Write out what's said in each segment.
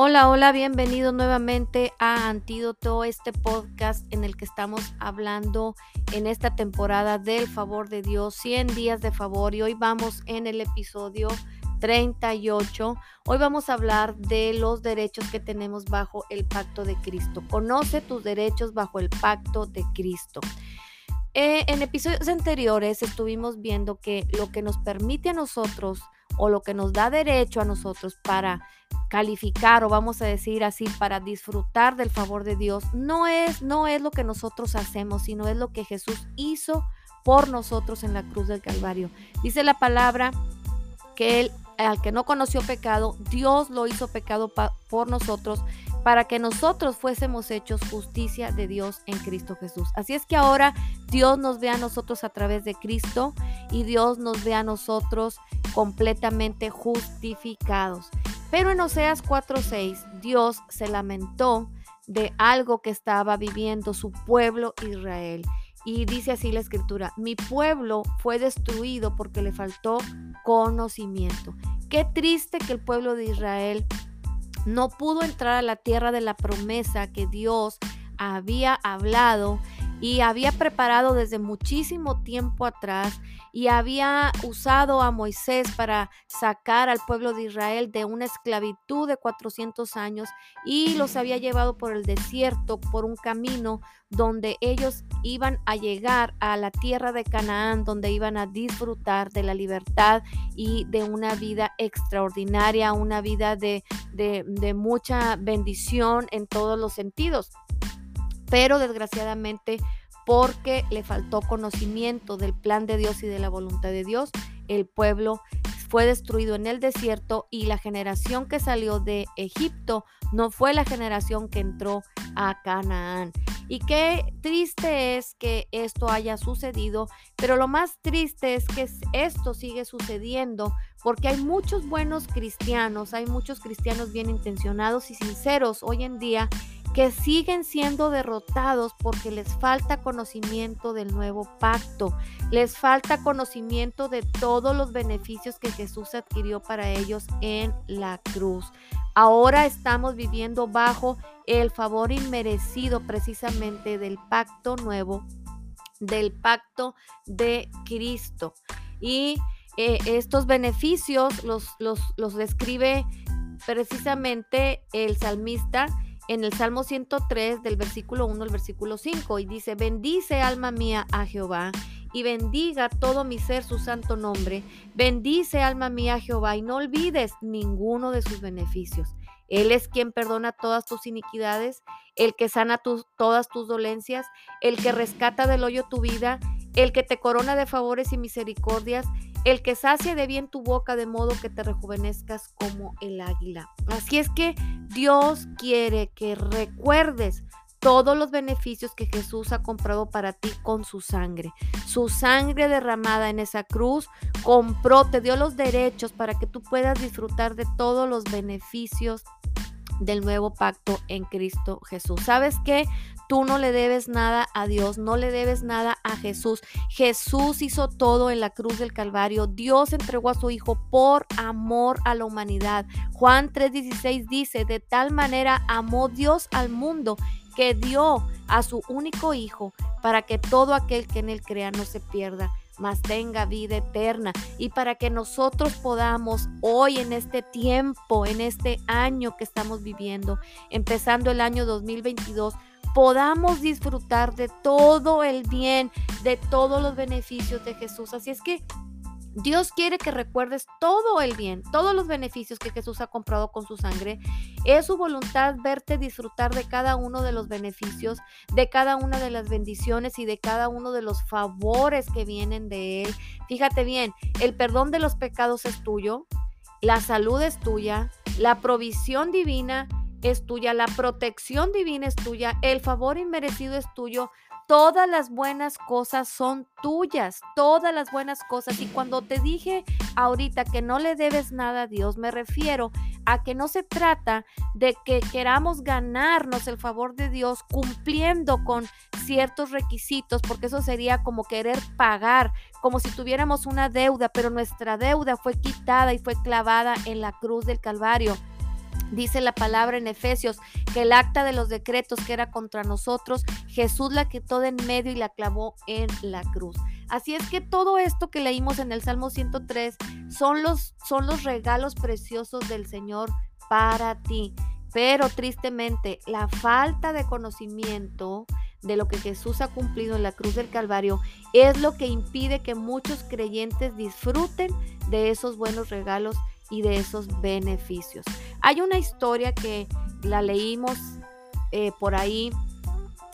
Hola, hola, bienvenido nuevamente a Antídoto, este podcast en el que estamos hablando en esta temporada del favor de Dios, 100 días de favor y hoy vamos en el episodio 38. Hoy vamos a hablar de los derechos que tenemos bajo el pacto de Cristo. Conoce tus derechos bajo el pacto de Cristo. Eh, en episodios anteriores estuvimos viendo que lo que nos permite a nosotros o lo que nos da derecho a nosotros para calificar o vamos a decir así para disfrutar del favor de Dios no es no es lo que nosotros hacemos, sino es lo que Jesús hizo por nosotros en la cruz del Calvario. Dice la palabra que él al que no conoció pecado, Dios lo hizo pecado por nosotros para que nosotros fuésemos hechos justicia de Dios en Cristo Jesús. Así es que ahora Dios nos ve a nosotros a través de Cristo y Dios nos ve a nosotros completamente justificados. Pero en Oseas 4:6 Dios se lamentó de algo que estaba viviendo su pueblo Israel. Y dice así la escritura, mi pueblo fue destruido porque le faltó conocimiento. Qué triste que el pueblo de Israel no pudo entrar a la tierra de la promesa que Dios había hablado y había preparado desde muchísimo tiempo atrás y había usado a Moisés para sacar al pueblo de Israel de una esclavitud de 400 años y los había llevado por el desierto, por un camino donde ellos iban a llegar a la tierra de Canaán, donde iban a disfrutar de la libertad y de una vida extraordinaria, una vida de, de, de mucha bendición en todos los sentidos pero desgraciadamente porque le faltó conocimiento del plan de Dios y de la voluntad de Dios, el pueblo fue destruido en el desierto y la generación que salió de Egipto no fue la generación que entró a Canaán. Y qué triste es que esto haya sucedido, pero lo más triste es que esto sigue sucediendo porque hay muchos buenos cristianos, hay muchos cristianos bien intencionados y sinceros hoy en día que siguen siendo derrotados porque les falta conocimiento del nuevo pacto, les falta conocimiento de todos los beneficios que Jesús adquirió para ellos en la cruz. Ahora estamos viviendo bajo el favor inmerecido precisamente del pacto nuevo, del pacto de Cristo. Y eh, estos beneficios los, los, los describe precisamente el salmista en el Salmo 103 del versículo 1 al versículo 5 y dice, bendice alma mía a Jehová y bendiga todo mi ser su santo nombre. Bendice alma mía a Jehová y no olvides ninguno de sus beneficios. Él es quien perdona todas tus iniquidades, el que sana todas tus dolencias, el que rescata del hoyo tu vida, el que te corona de favores y misericordias, el que sacia de bien tu boca de modo que te rejuvenezcas como el águila. Así es que Dios quiere que recuerdes todos los beneficios que Jesús ha comprado para ti con su sangre. Su sangre derramada en esa cruz compró, te dio los derechos para que tú puedas disfrutar de todos los beneficios del nuevo pacto en Cristo Jesús. ¿Sabes qué? Tú no le debes nada a Dios, no le debes nada a Jesús. Jesús hizo todo en la cruz del Calvario. Dios entregó a su Hijo por amor a la humanidad. Juan 3:16 dice, de tal manera amó Dios al mundo que dio a su único Hijo para que todo aquel que en él crea no se pierda, mas tenga vida eterna. Y para que nosotros podamos hoy en este tiempo, en este año que estamos viviendo, empezando el año 2022, podamos disfrutar de todo el bien, de todos los beneficios de Jesús. Así es que Dios quiere que recuerdes todo el bien, todos los beneficios que Jesús ha comprado con su sangre. Es su voluntad verte disfrutar de cada uno de los beneficios, de cada una de las bendiciones y de cada uno de los favores que vienen de Él. Fíjate bien, el perdón de los pecados es tuyo, la salud es tuya, la provisión divina es tuya, la protección divina es tuya, el favor inmerecido es tuyo, todas las buenas cosas son tuyas, todas las buenas cosas. Y cuando te dije ahorita que no le debes nada a Dios, me refiero a que no se trata de que queramos ganarnos el favor de Dios cumpliendo con ciertos requisitos, porque eso sería como querer pagar, como si tuviéramos una deuda, pero nuestra deuda fue quitada y fue clavada en la cruz del Calvario. Dice la palabra en Efesios que el acta de los decretos que era contra nosotros, Jesús la quitó de en medio y la clavó en la cruz. Así es que todo esto que leímos en el Salmo 103 son los, son los regalos preciosos del Señor para ti. Pero tristemente, la falta de conocimiento de lo que Jesús ha cumplido en la cruz del Calvario es lo que impide que muchos creyentes disfruten de esos buenos regalos y de esos beneficios. Hay una historia que la leímos eh, por ahí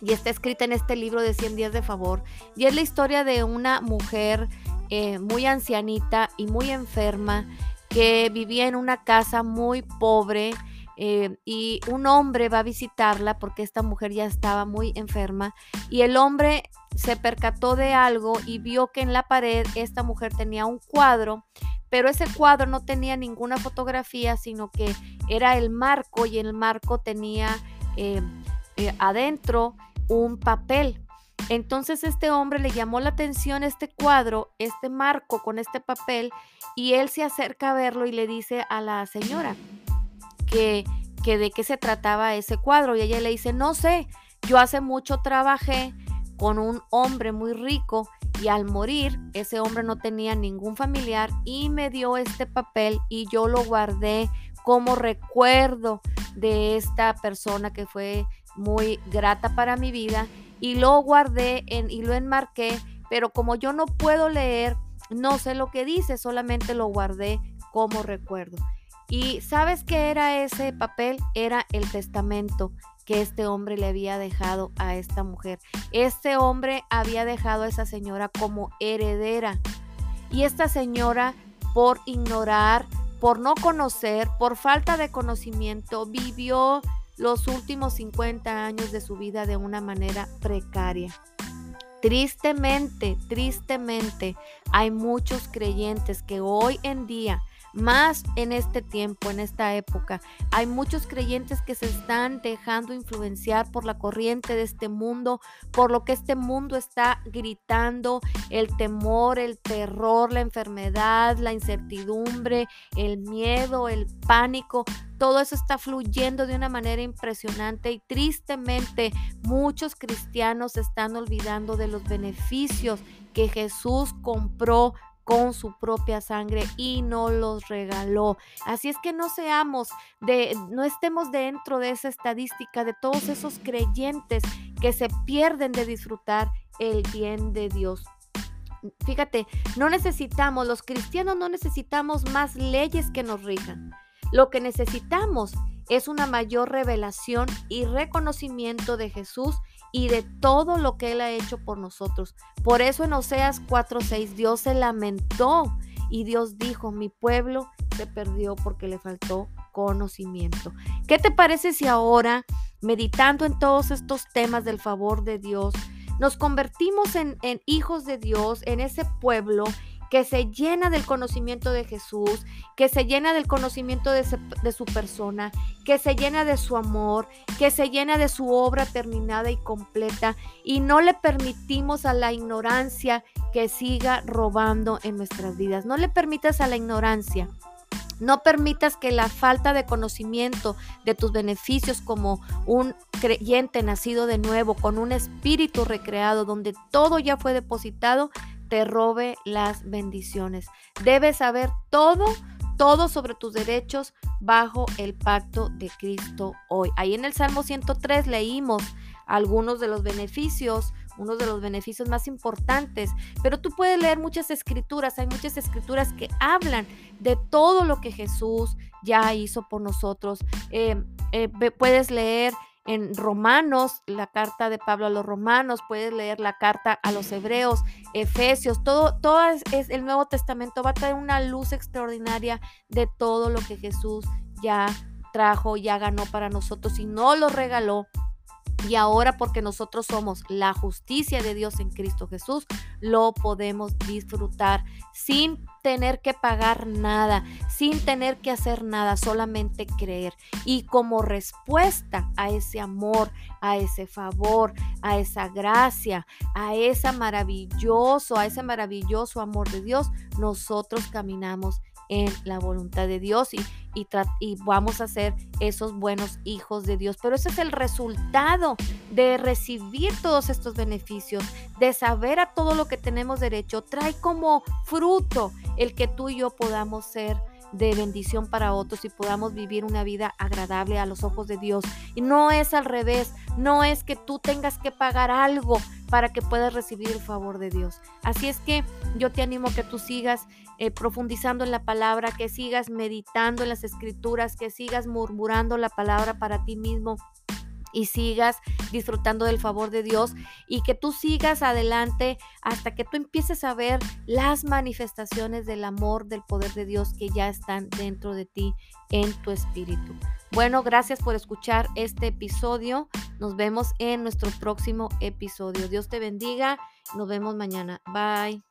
y está escrita en este libro de 100 días de favor y es la historia de una mujer eh, muy ancianita y muy enferma que vivía en una casa muy pobre eh, y un hombre va a visitarla porque esta mujer ya estaba muy enferma y el hombre se percató de algo y vio que en la pared esta mujer tenía un cuadro, pero ese cuadro no tenía ninguna fotografía, sino que era el marco y el marco tenía eh, eh, adentro un papel. Entonces este hombre le llamó la atención este cuadro, este marco con este papel, y él se acerca a verlo y le dice a la señora, que, de qué se trataba ese cuadro y ella le dice, no sé, yo hace mucho trabajé con un hombre muy rico y al morir ese hombre no tenía ningún familiar y me dio este papel y yo lo guardé como recuerdo de esta persona que fue muy grata para mi vida y lo guardé en, y lo enmarqué, pero como yo no puedo leer, no sé lo que dice, solamente lo guardé como recuerdo. ¿Y sabes qué era ese papel? Era el testamento que este hombre le había dejado a esta mujer. Este hombre había dejado a esa señora como heredera. Y esta señora, por ignorar, por no conocer, por falta de conocimiento, vivió los últimos 50 años de su vida de una manera precaria. Tristemente, tristemente, hay muchos creyentes que hoy en día más en este tiempo, en esta época. Hay muchos creyentes que se están dejando influenciar por la corriente de este mundo, por lo que este mundo está gritando, el temor, el terror, la enfermedad, la incertidumbre, el miedo, el pánico. Todo eso está fluyendo de una manera impresionante y tristemente muchos cristianos se están olvidando de los beneficios que Jesús compró con su propia sangre y nos los regaló. Así es que no seamos de, no estemos dentro de esa estadística de todos esos creyentes que se pierden de disfrutar el bien de Dios. Fíjate, no necesitamos, los cristianos no necesitamos más leyes que nos rijan. Lo que necesitamos es una mayor revelación y reconocimiento de Jesús y de todo lo que Él ha hecho por nosotros. Por eso en Oseas 4:6 Dios se lamentó y Dios dijo, mi pueblo se perdió porque le faltó conocimiento. ¿Qué te parece si ahora, meditando en todos estos temas del favor de Dios, nos convertimos en, en hijos de Dios, en ese pueblo que se llena del conocimiento de Jesús, que se llena del conocimiento de, su persona, que se llena de su amor, que se llena de su obra terminada y completa, y no le permitimos a la ignorancia que siga robando en nuestras vidas. No le permitas a la ignorancia. No permitas que la falta de conocimiento de tus beneficios como un creyente nacido de nuevo, con un espíritu recreado, donde todo ya fue depositado, te robe las bendiciones. Debes saber todo, todo sobre tus derechos bajo el pacto de Cristo hoy. Ahí en el Salmo 103 leímos algunos de los beneficios, unos de los beneficios más importantes, pero tú puedes leer muchas escrituras, hay muchas escrituras que hablan de todo lo que Jesús ya hizo por nosotros. Eh, eh, puedes leer en Romanos, la carta de Pablo a los Romanos, puedes leer la carta a los Hebreos, Efesios, todo, todo es, el Nuevo Testamento va a traer una luz extraordinaria de todo lo que Jesús ya trajo, ya ganó para nosotros y no lo regaló y ahora porque nosotros somos la justicia de Dios en Cristo Jesús, lo podemos disfrutar sin tener que pagar nada, sin tener que hacer nada, solamente creer. Y como respuesta a ese amor, a ese favor, a esa gracia, a ese maravilloso, a ese maravilloso amor de Dios, nosotros caminamos en la voluntad de Dios y, y, vamos a ser esos buenos hijos de Dios. Pero ese es el resultado de recibir todos estos beneficios, de saber a todo lo que tenemos derecho. Trae como fruto el que tú y yo podamos ser de bendición para otros y podamos vivir una vida agradable a los ojos de Dios. Y no es al revés, no es que tú tengas que pagar algo para que puedas recibir el favor de Dios. Así es que yo te animo que tú sigas eh, profundizando en la palabra, que sigas meditando en las escrituras, que sigas murmurando la palabra para ti mismo y sigas disfrutando del favor de Dios y que tú sigas adelante hasta que tú empieces a ver las manifestaciones del amor, del poder de Dios que ya están dentro de ti en tu espíritu. Bueno, gracias por escuchar este episodio. Nos vemos en nuestro próximo episodio. Dios te bendiga. Nos vemos mañana. Bye.